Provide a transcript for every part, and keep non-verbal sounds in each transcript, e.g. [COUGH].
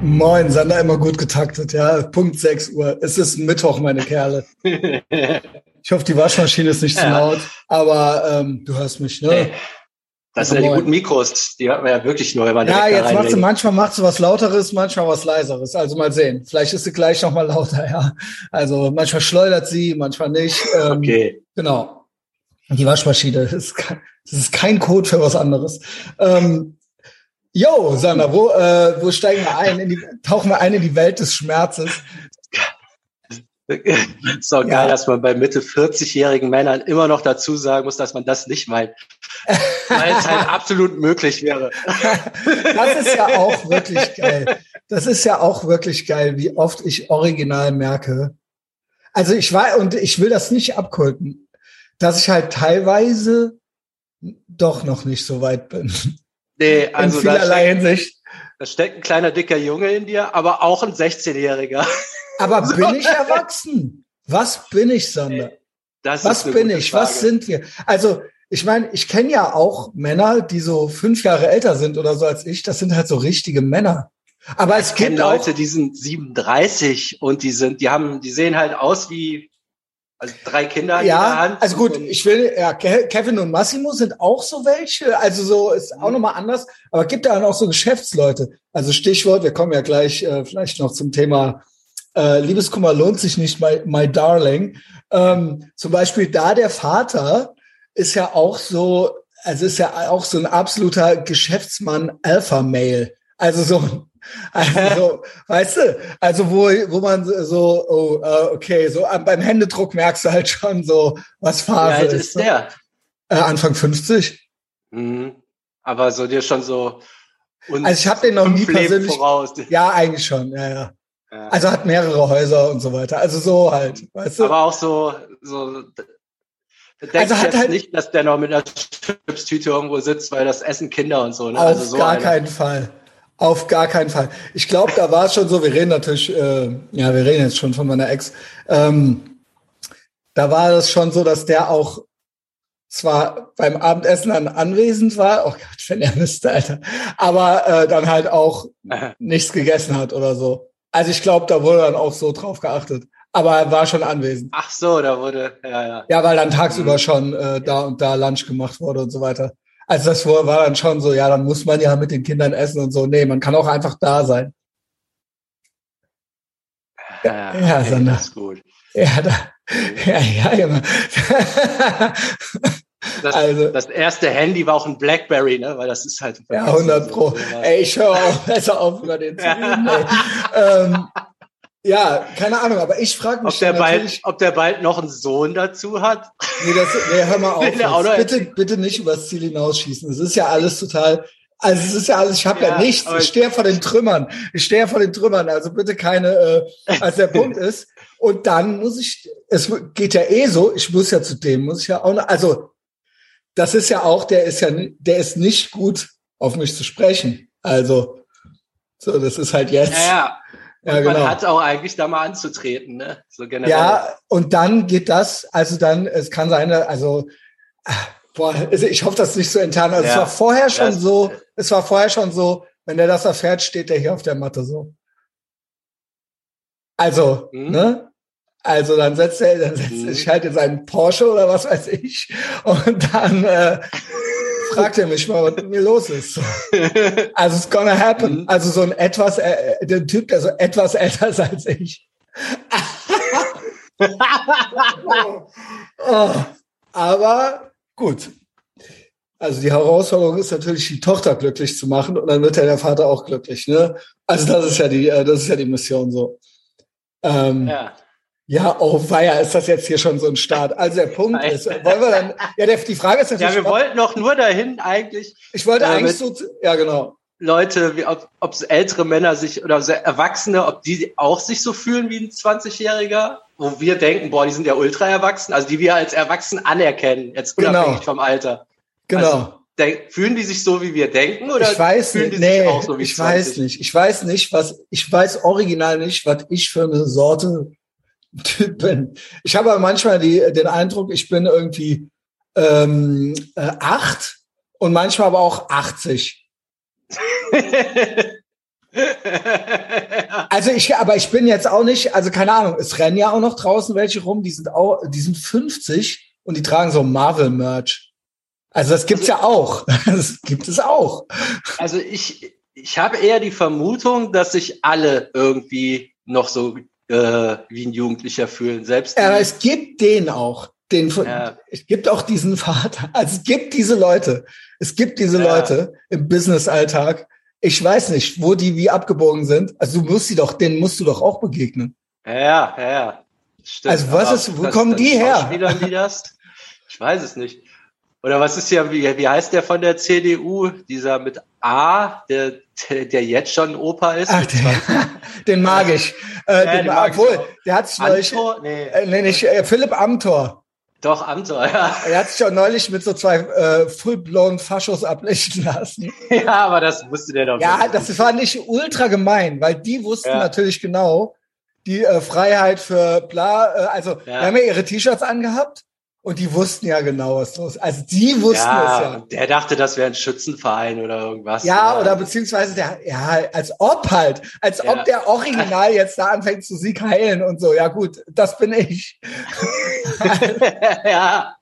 Moin, Sander, immer gut getaktet, ja. Punkt 6 Uhr. Es ist Mittwoch, meine Kerle. [LAUGHS] Ich hoffe, die Waschmaschine ist nicht ja. zu laut, aber ähm, du hörst mich, ne? Das sind ja die guten Mikros, die hat man ja wirklich man Ja, jetzt macht sie, manchmal macht sie was Lauteres, manchmal was Leiseres. Also mal sehen. Vielleicht ist sie gleich nochmal lauter, ja. Also manchmal schleudert sie, manchmal nicht. Ähm, okay. Genau. Die Waschmaschine, das ist, das ist kein Code für was anderes. Ähm, Jo, Sander, wo, äh, wo steigen wir ein? In die, tauchen wir ein in die Welt des Schmerzes? ist auch geil, dass man bei Mitte 40-jährigen Männern immer noch dazu sagen muss, dass man das nicht meint. Weil es halt absolut möglich wäre. Das ist ja auch wirklich geil. Das ist ja auch wirklich geil, wie oft ich original merke. Also ich war, und ich will das nicht abkulten, dass ich halt teilweise doch noch nicht so weit bin. Nee, also in vielerlei da steckt, Hinsicht. Da steckt ein kleiner dicker Junge in dir, aber auch ein 16-Jähriger. [LAUGHS] Aber so. bin ich erwachsen? Was bin ich, Sander? Was bin ich? Frage. Was sind wir? Also, ich meine, ich kenne ja auch Männer, die so fünf Jahre älter sind oder so als ich. Das sind halt so richtige Männer. Aber es gibt Leute, die sind 37 und die sind, die haben, die sehen halt aus wie also drei Kinder ja, in der Hand. Also gut, ich will, ja, Kevin und Massimo sind auch so welche. Also so ist auch nochmal anders. Aber gibt da dann auch so Geschäftsleute. Also Stichwort, wir kommen ja gleich äh, vielleicht noch zum Thema äh, Liebeskummer lohnt sich nicht, my, my darling. Ähm, zum Beispiel da der Vater ist ja auch so, also ist ja auch so ein absoluter Geschäftsmann Alpha-Mail. Also so also, weißt du, also wo, wo man so, oh, uh, okay, so beim Händedruck merkst du halt schon so, was Phase Wie alt ist. ist der? Äh, Anfang 50. Mhm. Aber so dir schon so. Also ich habe den noch nie persönlich. Voraus. Ja, eigentlich schon, ja, ja, ja. Also hat mehrere Häuser und so weiter. Also so halt, weißt du. Aber auch so, so also hat halt nicht, dass der noch mit einer Chipstüte irgendwo sitzt, weil das essen Kinder und so. Ne? Auf also so gar eine. keinen Fall. Auf gar keinen Fall. Ich glaube, da war es schon so, wir reden natürlich, äh, ja, wir reden jetzt schon von meiner Ex. Ähm, da war es schon so, dass der auch zwar beim Abendessen dann anwesend war, oh Gott, wenn er müsste, Alter, aber äh, dann halt auch [LAUGHS] nichts gegessen hat oder so. Also ich glaube, da wurde dann auch so drauf geachtet. Aber er war schon anwesend. Ach so, da wurde, ja, ja. Ja, weil dann tagsüber mhm. schon äh, da und da Lunch gemacht wurde und so weiter. Also das war dann schon so, ja, dann muss man ja mit den Kindern essen und so. Nee, man kann auch einfach da sein. Ja, ja, ja okay, Sander. Das ist gut. Ja, da, ja, ja, immer. Das, also, das erste Handy war auch ein Blackberry, ne? Weil das ist halt. Ja, 100 Pro. Ey, ich höre auch besser auf über den zu reden. [LAUGHS] ähm, ja, keine Ahnung, aber ich frage mich ob der, bald, ob der bald noch einen Sohn dazu hat. Nee, das, nee hör mal [LAUGHS] auf. bitte, bitte nicht übers Ziel hinausschießen. Es ist ja alles total, also es ist ja alles, ich habe ja, ja, nichts. Ich stehe vor den Trümmern. Ich stehe vor den Trümmern. Also bitte keine, äh, als der Punkt ist. Und dann muss ich, es geht ja eh so, ich muss ja zu dem, muss ich ja auch noch, also das ist ja auch, der ist ja, der ist nicht gut auf mich zu sprechen. Also, so, das ist halt jetzt. Ja, ja. Ja, genau. Man hat auch eigentlich da mal anzutreten, ne? So generell. Ja, und dann geht das, also dann, es kann sein, also, boah, also ich hoffe, das ist nicht so intern. Also ja, es war vorher schon so, es war vorher schon so, wenn der das erfährt, steht der hier auf der Matte so. Also, mhm. ne? Also dann setzt er, dann setzt er sich halt in seinen Porsche oder was weiß ich und dann äh, fragt er mich mal, was mit mir los ist. [LAUGHS] Also it's gonna happen. Mhm. Also so ein etwas, äh, der Typ, der so etwas älter ist als ich. [LAUGHS] oh. Aber gut. Also die Herausforderung ist natürlich, die Tochter glücklich zu machen und dann wird ja der Vater auch glücklich. Ne? Also das ist ja die, äh, das ist ja die Mission so. Ähm, ja. Ja, oh weia, ist das jetzt hier schon so ein Start. Also der Punkt ist, wollen wir dann, ja, der, die Frage ist natürlich. Ja, wir wollten doch nur dahin eigentlich. Ich wollte äh, eigentlich so, ja genau. Leute, wie, ob, ob ältere Männer sich oder Erwachsene, ob die auch sich so fühlen wie ein 20-Jähriger, wo wir denken, boah, die sind ja ultra erwachsen, also die wir als erwachsen anerkennen, jetzt genau. unabhängig genau. vom Alter. Genau. Also, denk, fühlen die sich so, wie wir denken, oder ich weiß fühlen die nee, sich auch so wie Ich 20? weiß nicht. Ich weiß nicht, was, ich weiß original nicht, was ich für eine Sorte Typ bin. Ich habe aber manchmal die, den Eindruck, ich bin irgendwie ähm, äh, acht und manchmal aber auch 80. [LAUGHS] also ich, aber ich bin jetzt auch nicht, also keine Ahnung, es rennen ja auch noch draußen welche rum, die sind auch, die sind 50 und die tragen so Marvel-Merch. Also das gibt's also, ja auch. [LAUGHS] Das gibt es auch. Also ich, ich habe eher die Vermutung, dass sich alle irgendwie noch so äh, wie ein Jugendlicher fühlen. Selbst ja, es gibt den auch. Den von, ja. Es gibt auch diesen Vater. [LAUGHS] Also es gibt diese Leute. Es gibt diese ja. Leute im Business-Alltag. Ich weiß nicht, wo die wie abgebogen sind. Also du musst sie doch, denen musst du doch auch begegnen. Ja, ja, ja. Stimmt. Also was ist, wo das, kommen das die her? Die [LAUGHS] das? Ich weiß es nicht. Oder was ist ja, wie, wie heißt der von der CDU? Dieser mit A, der, der, jetzt schon Opa ist? Ach, der, [LAUGHS] den mag ich. Äh, ja, den, den mag obwohl, ich der hat sich neulich, nee. Äh, nee, nicht, äh, Philipp Amthor. Doch, Amthor, ja. Er hat sich auch neulich mit so zwei äh, full-blown Faschos ablichten lassen. [LAUGHS] ja, aber das wusste der doch. Ja, das war nicht ultra gemein, weil die wussten ja. natürlich genau, die äh, Freiheit für bla, äh, also ja. wir haben ja ihre T-Shirts angehabt und die wussten ja genau, was los ist. Also die wussten ja, es ja. Der dachte, das wäre ein Schützenverein oder irgendwas. Ja, oder, oder beziehungsweise der, ja, als ob halt, als ja. ob der Original jetzt da anfängt zu Sieg heilen und so. Ja gut, das bin ich. [LAUGHS] ja.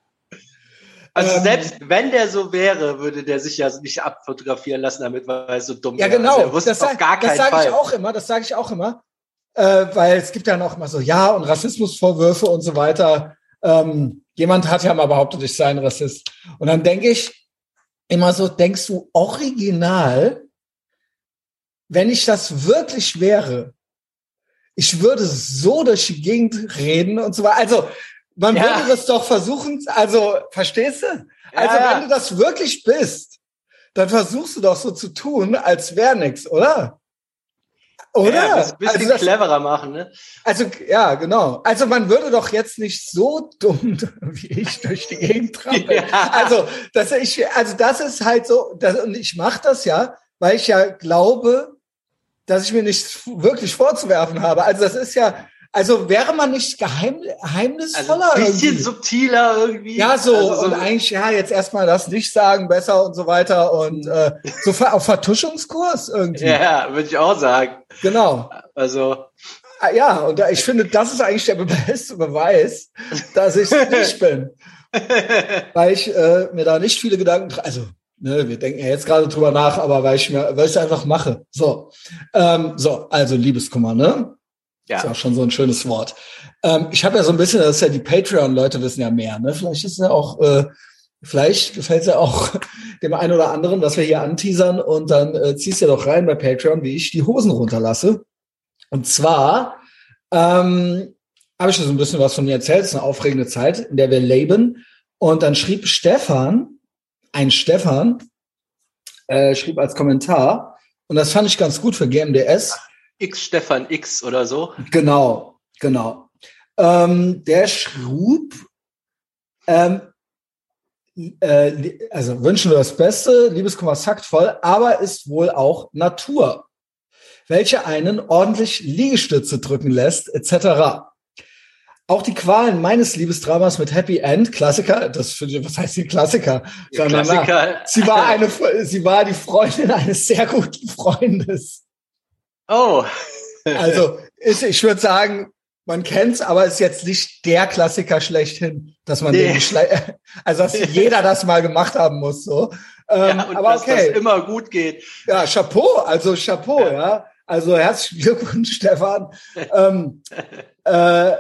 Also ähm, selbst wenn der so wäre, würde der sich ja nicht abfotografieren lassen, damit weil er so dumm Ja, genau. Also das, sag, das sage ich auch immer, das sage ich auch immer. Äh, weil es gibt ja noch immer so, ja, und Rassismusvorwürfe und so weiter. Ähm, jemand hat ja mal behauptet, ich sei ein Rassist. Und dann denke ich immer so, denkst du original, wenn ich das wirklich wäre, ich würde so durch die Gegend reden und so weiter. Also, man ja. würde das doch versuchen, also, verstehst du? Also, ja. wenn du das wirklich bist, dann versuchst du doch so zu tun, als wäre nichts, oder? Oder? Ja, ein bisschen also das, cleverer machen, ne? Also, ja, genau. Also man würde doch jetzt nicht so dumm [LAUGHS] wie ich durch die Gegend trampeln. Ja. Also, dass ich, also das ist halt so, das, und ich mache das ja, weil ich ja glaube, dass ich mir nichts wirklich vorzuwerfen habe. Also das ist ja, also wäre man nicht geheim, geheimnisvoller? Also ein bisschen irgendwie? subtiler irgendwie. Ja, so, also so und eigentlich, ja, jetzt erstmal das nicht sagen, besser und so weiter und äh, so auf Vertuschungskurs irgendwie. Ja, würde ich auch sagen. Genau. Also. Ah, ja, und ich finde, das ist eigentlich der [LAUGHS] beste Beweis, dass ich nicht [LAUGHS] bin. weil ich äh, mir da nicht viele Gedanken, also Ne, wir denken ja jetzt gerade drüber nach, aber weil ich mir, weil ich es einfach mache. So, ähm, so, also Liebeskummer, ne? Ja. Ist ja auch schon so ein schönes Wort. Ähm, ich habe ja so ein bisschen, das ist ja die Patreon-Leute wissen ja mehr, ne? Vielleicht ist ja auch, äh, vielleicht gefällt es ja auch [LAUGHS] dem einen oder anderen, dass wir hier anteasern und dann äh, ziehst du ja doch rein bei Patreon, wie ich die Hosen runterlasse. Und zwar ähm, habe ich so ein bisschen was von mir erzählt. Es ist eine aufregende Zeit, in der wir leben. Und dann schrieb Stefan, ein Stefan, äh, schrieb als Kommentar, und das fand ich ganz gut für GMDS. X Stefan X oder so. Genau, genau. Ähm, der schrub, ähm, äh, also wünschen wir das Beste, Liebeskummer saktvoll, aber ist wohl auch Natur, welche einen ordentlich Liegestütze drücken lässt, etc. Auch die Qualen meines Liebesdramas mit Happy End, Klassiker, das finde ich, was heißt hier Klassiker? Ja, Klassiker. Sie war eine, sie war die Freundin eines sehr guten Freundes. Oh. also ich, ich würde sagen, man kennt's, aber ist jetzt nicht der Klassiker schlechthin, dass man nee. den Schle [LAUGHS] also dass [LAUGHS] jeder das mal gemacht haben muss. So. Ähm, ja, und aber dass okay. das immer gut geht. Ja, Chapeau, also Chapeau, ja. ja. Also herzlichen Glückwunsch, [LAUGHS] Stefan. ähm, äh,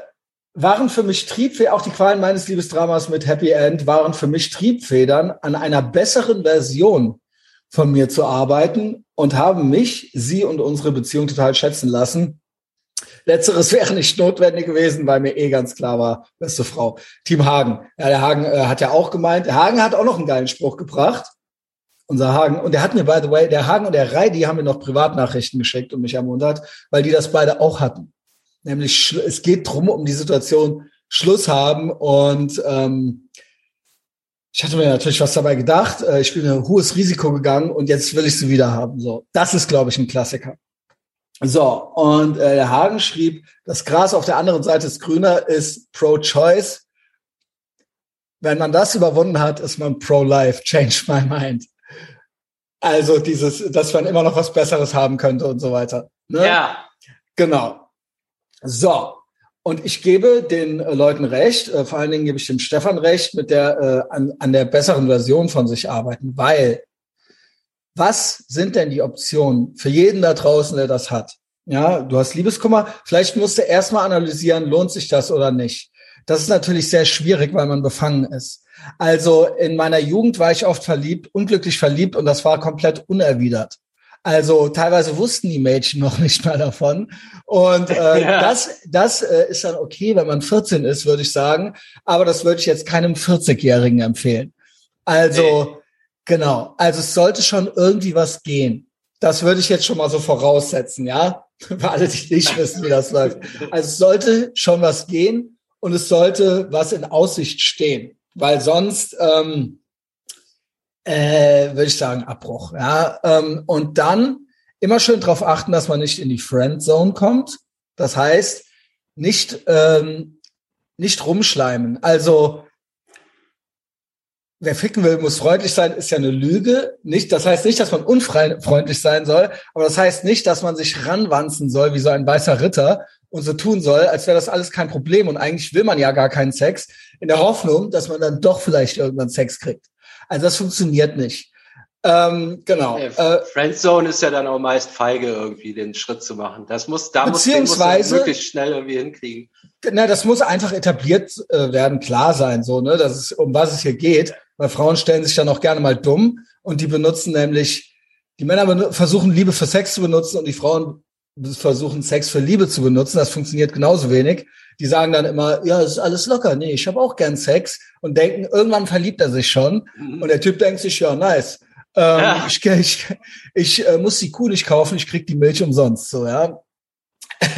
waren für mich Triebfedern, auch die Qualen meines Liebesdramas mit Happy End, waren für mich Triebfedern an einer besseren Version von mir zu arbeiten und haben mich, sie und unsere Beziehung total schätzen lassen. Letzteres [LAUGHS] wäre nicht notwendig gewesen, weil mir eh ganz klar war, beste Frau. Team Hagen. Ja, der Hagen äh, hat ja auch gemeint, der Hagen hat auch noch einen geilen Spruch gebracht. Unser Hagen. Und der hat mir, by the way, der Hagen und der Rai, die haben mir noch Privatnachrichten geschickt und mich ermuntert, weil die das beide auch hatten. Nämlich, es geht drum um die Situation Schluss haben und ähm, ich hatte mir natürlich was dabei gedacht. Äh, ich bin ein hohes Risiko gegangen und jetzt will ich sie wieder haben. So, das ist, glaube ich, ein Klassiker. So, und äh, der Hagen schrieb, das Gras auf der anderen Seite ist grüner, ist pro-choice. Wenn man das überwunden hat, ist man pro-life. Change my mind. Also dieses, dass man immer noch was Besseres haben könnte und so weiter. Ne? Ja. Genau. So. Und ich gebe den äh, Leuten recht, äh, vor allen Dingen gebe ich dem Stefan recht, mit der äh, an, an der besseren Version von sich arbeiten, weil was sind denn die Optionen für jeden da draußen, der das hat? Ja, du hast Liebeskummer, vielleicht musst du erstmal analysieren, lohnt sich das oder nicht. Das ist natürlich sehr schwierig, weil man befangen ist. Also in meiner Jugend war ich oft verliebt, unglücklich verliebt und das war komplett unerwidert. Also teilweise wussten die Mädchen noch nicht mal davon. Und äh, [LAUGHS] ja. das, das äh, ist dann okay, wenn man 14 ist, würde ich sagen. Aber das würde ich jetzt keinem 40-Jährigen empfehlen. Also, hey. genau. Also es sollte schon irgendwie was gehen. Das würde ich jetzt schon mal so voraussetzen, ja? [LAUGHS] Für alle, die nicht wissen, wie das läuft. Also es sollte schon was gehen und es sollte was in Aussicht stehen. Weil sonst, ähm, äh, würde ich sagen, Abbruch. Ja, ähm, und dann immer schön darauf achten, dass man nicht in die Friendzone kommt. Das heißt, nicht ähm, nicht rumschleimen. Also wer ficken will, muss freundlich sein, ist ja eine Lüge. Nicht, das heißt nicht, dass man unfreundlich sein soll, aber das heißt nicht, dass man sich ranwanzen soll wie so ein weißer Ritter und so tun soll, als wäre das alles kein Problem. Und eigentlich will man ja gar keinen Sex, in der Hoffnung, dass man dann doch vielleicht irgendwann Sex kriegt. Also das funktioniert nicht. Ähm, genau. Äh, Friendzone ist ja dann auch meist feige, irgendwie den Schritt zu machen. Das muss, da beziehungsweise, muss, man wirklich schnell irgendwie hinkriegen. Na, das muss einfach etabliert äh, werden, klar sein, so, ne, dass es, um was es hier geht. Weil Frauen stellen sich dann auch gerne mal dumm und die benutzen nämlich, die Männer versuchen Liebe für Sex zu benutzen und die Frauen versuchen Sex für Liebe zu benutzen. Das funktioniert genauso wenig. Die sagen dann immer, ja, es ist alles locker. Nee, ich habe auch gern Sex und denken, irgendwann verliebt er sich schon. Mhm. Und der Typ denkt sich, ja, nice. Ähm, ja. Ich, ich, ich äh, muss die Kuh nicht kaufen, ich krieg die Milch umsonst. So, ja. [LAUGHS]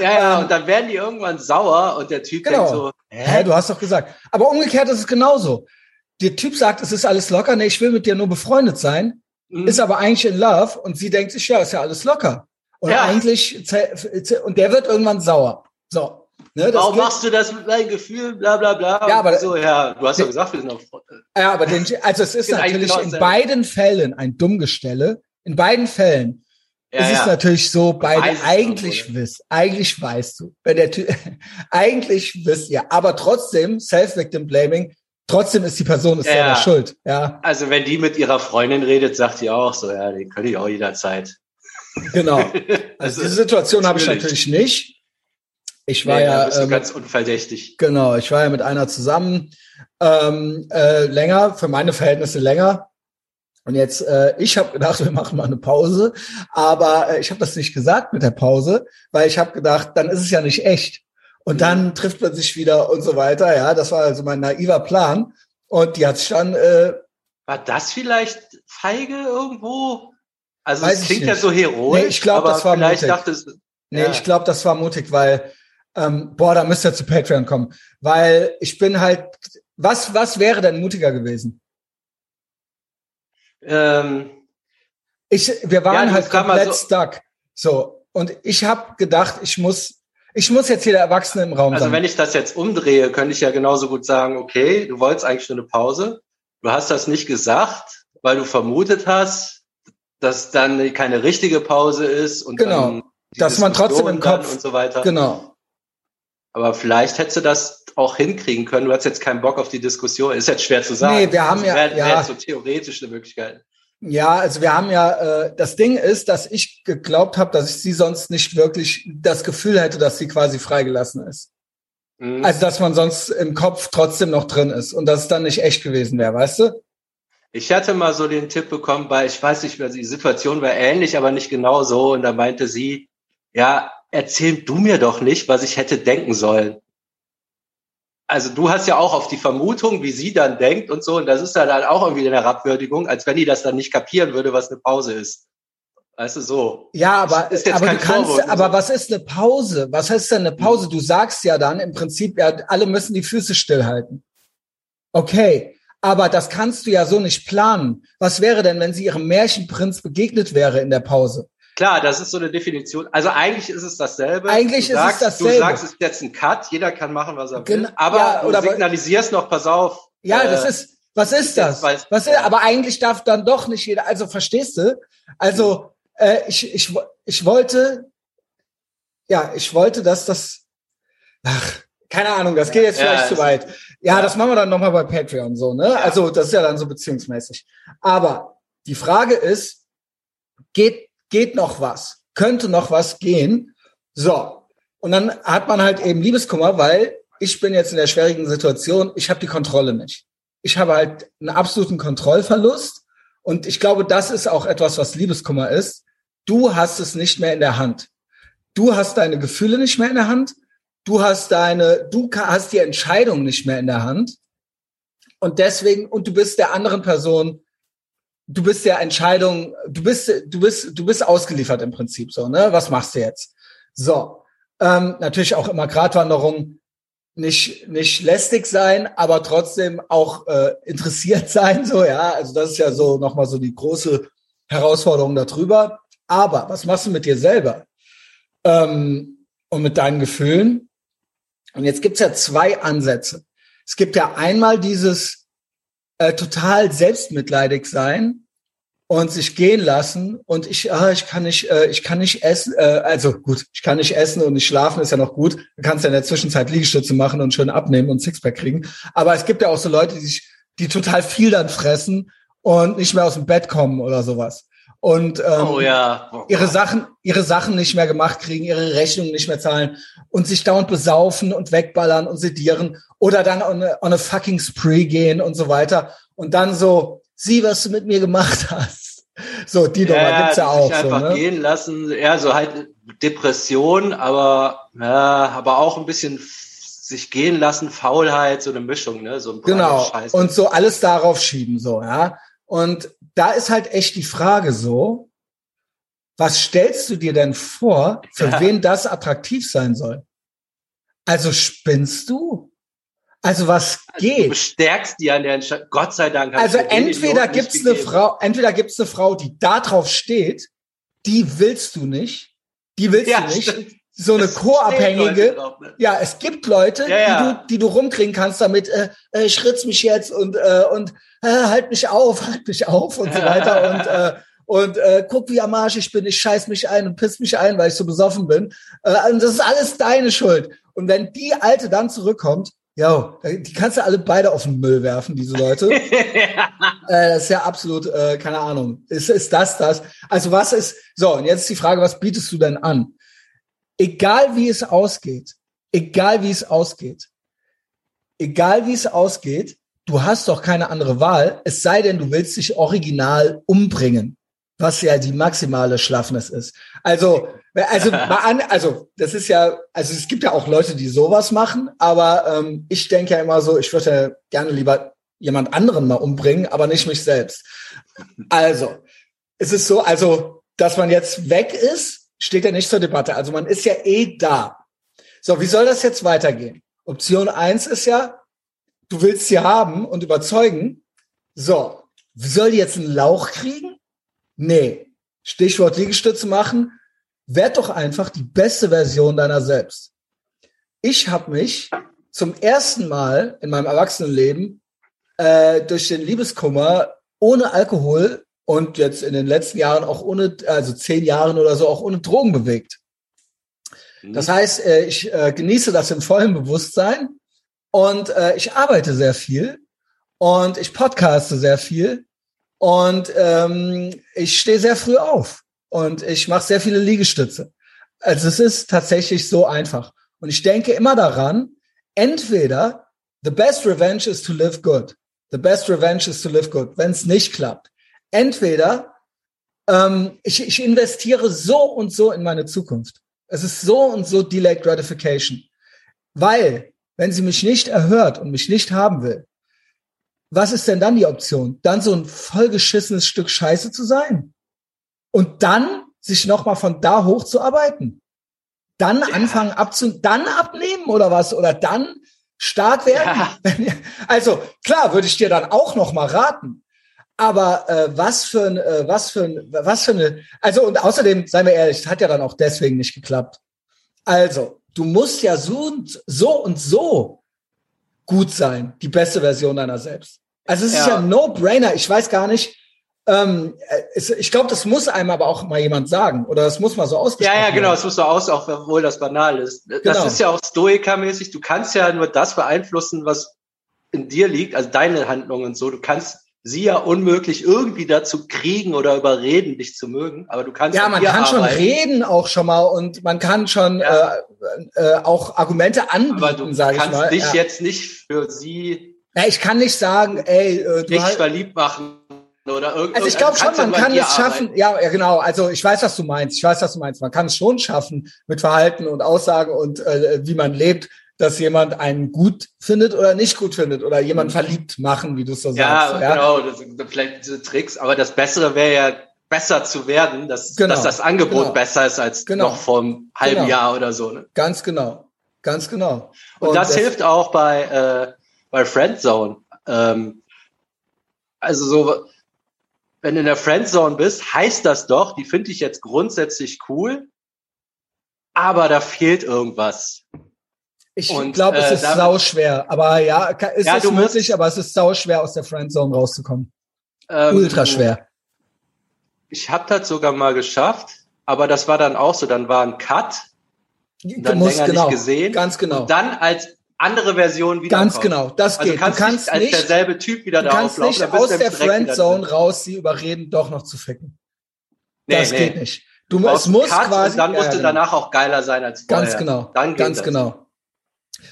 Ja, ja, ähm, und dann werden die irgendwann sauer und der Typ genau. denkt so, hä? hä? Du hast doch gesagt. Aber umgekehrt ist es genauso. Der Typ sagt, es ist alles locker, nee, ich will mit dir nur befreundet sein, mhm. ist aber eigentlich in Love und sie denkt sich, ja, ist ja alles locker. Und ja. eigentlich, und der wird irgendwann sauer. So. Ne, Warum machst du das mit deinem Gefühl, bla bla bla? Ja, aber so, ja, du hast ja gesagt, wir sind auf Ja, aber den, also es [LAUGHS] ist natürlich genau in beiden Fällen ein Dummgestelle. In beiden Fällen ja, ist es natürlich so, beide eigentlich wisst, eigentlich weißt du, wenn der Typ, [LAUGHS] eigentlich wisst ihr, aber trotzdem, Self-Victim Blaming, trotzdem ist die Person ist ja, selber schuld, ja. Also wenn die mit ihrer Freundin redet, sagt die auch so, ja, die könnte ich auch jederzeit. Genau. [LAUGHS] Also diese Situation habe ich natürlich nicht. Ich war nee, ja bist ähm, ganz unverdächtig. Genau, ich war ja mit einer zusammen ähm, äh, länger, für meine Verhältnisse länger. Und jetzt, äh, ich habe gedacht, [LAUGHS] wir machen mal eine Pause, aber äh, ich habe das nicht gesagt mit der Pause, weil ich habe gedacht, dann ist es ja nicht echt. Und mhm. dann trifft man sich wieder und so weiter. Ja, das war also mein naiver Plan. Und die hat sich dann. Äh, war das vielleicht feige irgendwo? Also es klingt ja so heroisch. Nee, ich glaube, das war vielleicht mutig. Dachte, nee, ja. ich glaube, das war mutig, weil ähm, boah, da müsst ihr zu Patreon kommen. Weil ich bin halt, was, was wäre denn mutiger gewesen? Ähm, ich, wir waren ja, halt komplett so stuck. So. Und ich habe gedacht, ich muss, ich muss jetzt hier der Erwachsene im Raum also sein. Also wenn ich das jetzt umdrehe, könnte ich ja genauso gut sagen, okay, du wolltest eigentlich nur eine Pause. Du hast das nicht gesagt, weil du vermutet hast, dass dann keine richtige Pause ist und genau. dass man trotzdem im Kopf und so weiter. Genau. Aber vielleicht hättest du das auch hinkriegen können. Du hast jetzt keinen Bock auf die Diskussion. Ist jetzt schwer zu sagen. Nee, wir haben also, ja, wär, ja. Wär so theoretisch eine Möglichkeit. Ja, also wir haben ja, äh, das Ding ist, dass ich geglaubt habe, dass ich sie sonst nicht wirklich das Gefühl hätte, dass sie quasi freigelassen ist. Mhm. Also dass man sonst im Kopf trotzdem noch drin ist und dass es dann nicht echt gewesen wäre, weißt du? Ich hatte mal so den Tipp bekommen, weil ich weiß nicht, die Situation war ähnlich, aber nicht genau so. Und da meinte sie, ja, erzähl du mir doch nicht, was ich hätte denken sollen. Also du hast ja auch auf die Vermutung, wie sie dann denkt und so, und das ist dann halt auch irgendwie eine Herabwürdigung, als wenn die das dann nicht kapieren würde, was eine Pause ist. Weißt du, so. Ja, aber, ist jetzt aber kein du kannst, Vorwurf, aber so. was ist eine Pause? Was heißt denn eine Pause? Du sagst ja dann im Prinzip, ja, alle müssen die Füße stillhalten. Okay. Aber das kannst du ja so nicht planen. Was wäre denn, wenn sie ihrem Märchenprinz begegnet wäre in der Pause? Klar, das ist so eine Definition. Also eigentlich ist es dasselbe. Eigentlich du ist sagst, es dasselbe. Du sagst, es ist jetzt ein Cut, jeder kann machen, was er will. Gen aber ja, du signalisierst noch, pass auf. Ja, äh, das ist, Was ist das? Was ist, aber eigentlich darf dann doch nicht jeder. Also verstehst du? Also äh, ich, ich, ich wollte, ja, ich wollte, dass das. Ach, keine Ahnung, das geht jetzt vielleicht ja, zu weit. Ja, ja, das machen wir dann nochmal bei Patreon so, ne? Ja. Also das ist ja dann so beziehungsmäßig. Aber die Frage ist, geht, geht noch was? Könnte noch was gehen? So. Und dann hat man halt eben Liebeskummer, weil ich bin jetzt in der schwierigen Situation, ich habe die Kontrolle nicht. Ich habe halt einen absoluten Kontrollverlust. Und ich glaube, das ist auch etwas, was Liebeskummer ist. Du hast es nicht mehr in der Hand. Du hast deine Gefühle nicht mehr in der Hand du hast deine, du hast die Entscheidung nicht mehr in der Hand. Und deswegen, und du bist der anderen Person, du bist der Entscheidung, du bist, du bist, du bist ausgeliefert im Prinzip so, ne? Was machst du jetzt? So. Ähm, natürlich auch immer Gratwanderung, nicht, nicht lästig sein, aber trotzdem auch äh, interessiert [LAUGHS] sein, so, ja. Also das ist ja so nochmal so die große Herausforderung darüber. Aber was machst du mit dir selber? Ähm, und mit deinen Gefühlen? Und jetzt gibt's ja zwei Ansätze. Es gibt ja einmal dieses äh, total selbstmitleidig sein und sich gehen lassen und ich ah, ich kann nicht äh, ich kann nicht essen äh, also gut ich kann nicht essen und nicht schlafen ist ja noch gut. Du kannst ja in der Zwischenzeit Liegestütze machen und schön abnehmen und Sixpack kriegen. Aber es gibt ja auch so Leute die sich die total viel dann fressen und nicht mehr aus dem Bett kommen oder sowas und ähm, oh, ja. oh, ihre Sachen, ihre Sachen nicht mehr gemacht kriegen, ihre Rechnungen nicht mehr zahlen und sich dauernd besaufen und wegballern und sedieren oder dann on a, on a fucking spree gehen und so weiter und dann so, sieh, was du mit mir gemacht [LAUGHS] hast. So, die ja, Nummer gibt's ja auch. Sich einfach so, ne? gehen lassen, ja, so halt Depression, aber ja, aber auch ein bisschen sich gehen lassen, Faulheit, so eine Mischung, ne, so ein Genau. Und so alles darauf schieben, so, ja. Und da ist halt echt die Frage so, was stellst du dir denn vor, für ja. wen das attraktiv sein soll? Also spinnst du? Also was also geht? Du bestärkst die an der Entscheidung. Gott sei Dank. Also entweder gibt's eine Frau, entweder gibt's eine Frau, die da drauf steht, die willst du nicht, die willst ja, du nicht. Stimmt. So eine Co-abhängige. Ne? Ja, es gibt Leute, ja, ja. Die, du, die du rumkriegen kannst damit, äh, äh, ich ritz mich jetzt und, äh, und äh, halt mich auf, [LAUGHS] halt mich auf und so weiter [LAUGHS] und äh, und äh, guck, wie am Arsch ich bin, ich scheiß mich ein und piss mich ein, weil ich so besoffen bin. Äh, und das ist alles deine Schuld. Und wenn die Alte dann zurückkommt, ja, die kannst du alle beide auf den Müll werfen, diese Leute. [LAUGHS] äh, das ist ja absolut, äh, keine Ahnung. Ist, ist das das? Also was ist, so, und jetzt ist die Frage, was bietest du denn an? Egal wie es ausgeht, egal wie es ausgeht, egal wie es ausgeht, du hast doch keine andere Wahl, es sei denn, du willst dich original umbringen, was ja die maximale Schlaffness ist. Also, also [LAUGHS] an, also das ist ja, also es gibt ja auch Leute, die sowas machen, aber ähm, ich denke ja immer so, ich würde ja gerne lieber jemand anderen mal umbringen, aber nicht mich selbst. Also, es ist so, also, dass man jetzt weg ist, steht ja nicht zur Debatte. Also man ist ja eh da. So, wie soll das jetzt weitergehen? Option eins ist ja, du willst sie haben und überzeugen. So, soll die jetzt einen Lauch kriegen? Nee. Stichwort Liegestütze machen. Werd doch einfach die beste Version deiner selbst. Ich habe mich zum ersten Mal in meinem Erwachsenenleben äh, durch den Liebeskummer ohne Alkohol und jetzt in den letzten Jahren auch ohne, also zehn Jahren oder so, auch ohne Drogen bewegt. Mhm. Das heißt, äh, ich äh, genieße das im vollen Bewusstsein und äh, ich arbeite sehr viel und ich podcaste sehr viel und ähm, ich stehe sehr früh auf und ich mache sehr viele Liegestütze. Also es ist tatsächlich so einfach. Und ich denke immer daran, entweder the best revenge is to live good. The best revenge is to live good. Wenn es nicht klappt. Entweder ähm, ich, ich investiere so und so in meine Zukunft. Es ist so und so delayed gratification. Weil wenn sie mich nicht erhört und mich nicht haben will, was ist denn dann die Option? Dann so ein vollgeschissenes Stück Scheiße zu sein und dann sich nochmal von da hochzuarbeiten, dann ja. anfangen abzu, dann abnehmen oder was oder dann stark werden. Ja. [LAUGHS] Also klar, würde ich dir dann auch nochmal raten. Aber äh, was für ein, äh, was für ein, was für eine, also und außerdem, seien wir ehrlich, hat ja dann auch deswegen nicht geklappt. Also, du musst ja so und so und so gut sein, die beste Version deiner selbst. Also es ist ja, ja ein No-Brainer. Ich weiß gar nicht, ähm, es, ich glaube, das muss einem aber auch mal jemand sagen oder das muss mal so ausgesprochen Ja, ja, genau, es muss so aus, auch obwohl das banal ist. Das genau. ist ja auch Stoiker-mäßig. Du kannst ja nur das beeinflussen, was in dir liegt, also deine Handlungen und so. Du kannst sie ja unmöglich irgendwie dazu kriegen oder überreden, dich zu mögen. Aber du kannst ja, man kann arbeiten. schon reden auch schon mal und man kann schon ja. äh, äh, auch Argumente anbieten, ich mal. Du kannst dich ja. jetzt nicht für sie. Ja, ich kann nicht sagen, ey, äh, du nicht verliebt machen oder also ich glaube schon, man kann es schaffen. Ja, ja, genau. Also ich weiß, was du meinst. Ich weiß, was du meinst. Man kann es schon schaffen mit Verhalten und Aussagen und äh, wie man lebt, dass jemand einen gut findet oder nicht gut findet oder jemand verliebt machen, wie du es so ja, sagst. Ja, genau. Das sind vielleicht diese Tricks. Aber das Bessere wäre ja besser zu werden, dass, genau, dass das Angebot genau. besser ist als genau. noch vor einem halben genau. Jahr oder so. Ne? Ganz genau. Ganz genau. Und, und das, das, hilft auch bei, äh, bei Friendzone. Ähm, also so, wenn du in der Friendzone bist, heißt das doch, die finde ich jetzt grundsätzlich cool, aber da fehlt irgendwas. Ich glaube, es äh, ist äh, sau schwer. Aber ja, ist ja, es möglich, aber es ist sau schwer, aus der Friendzone rauszukommen. Ähm, Ultra schwer. Ich habe das sogar mal geschafft, aber das war dann auch so. Dann war ein Cut, dann musst, länger genau, nicht gesehen. Ganz genau. Und dann als andere Version wieder. Ganz genau, das also geht. Also du kannst, du kannst nicht als derselbe Typ wieder da auflaufen. Du kannst nicht aus der Friendzone raus sie überreden, doch noch zu ficken. Nee, das nee. geht nicht. Du, du es muss quasi. Und dann musst du danach auch geiler sein als vorher. Ganz genau. Dann ganz das. genau.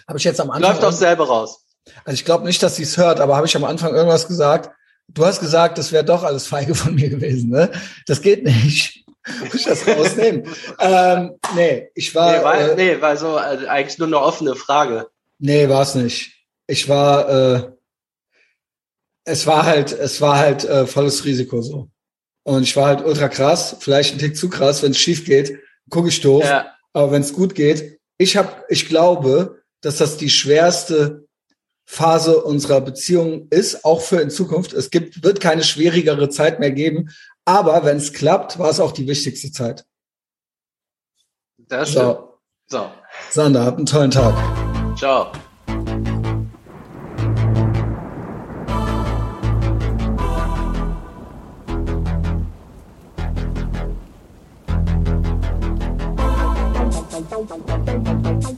Habe ich jetzt am Anfang. Läuft doch selber raus. Also ich glaube nicht, dass sie es hört, aber habe ich am Anfang irgendwas gesagt? Du hast gesagt, das wäre doch alles feige von mir gewesen, ne? Das geht nicht. [LAUGHS] Muss ich das rausnehmen? [LAUGHS] ähm, nee, ich war. Nee, war, äh, nee, war so also eigentlich nur eine offene Frage. Nee, war es nicht. Ich war, äh, es war halt, es war halt äh, volles Risiko so. Und ich war halt ultra krass, vielleicht ein Tick zu krass, wenn es schief geht, gucke ich doof. Ja. Aber wenn es gut geht, ich habe, ich glaube, dass das die schwerste Phase unserer Beziehung ist, auch für in Zukunft. Es gibt, wird keine schwierigere Zeit mehr geben. Aber wenn es klappt, war es auch die wichtigste Zeit. Das stimmt. So. so. Sander, habt einen tollen Tag. Ciao. Thank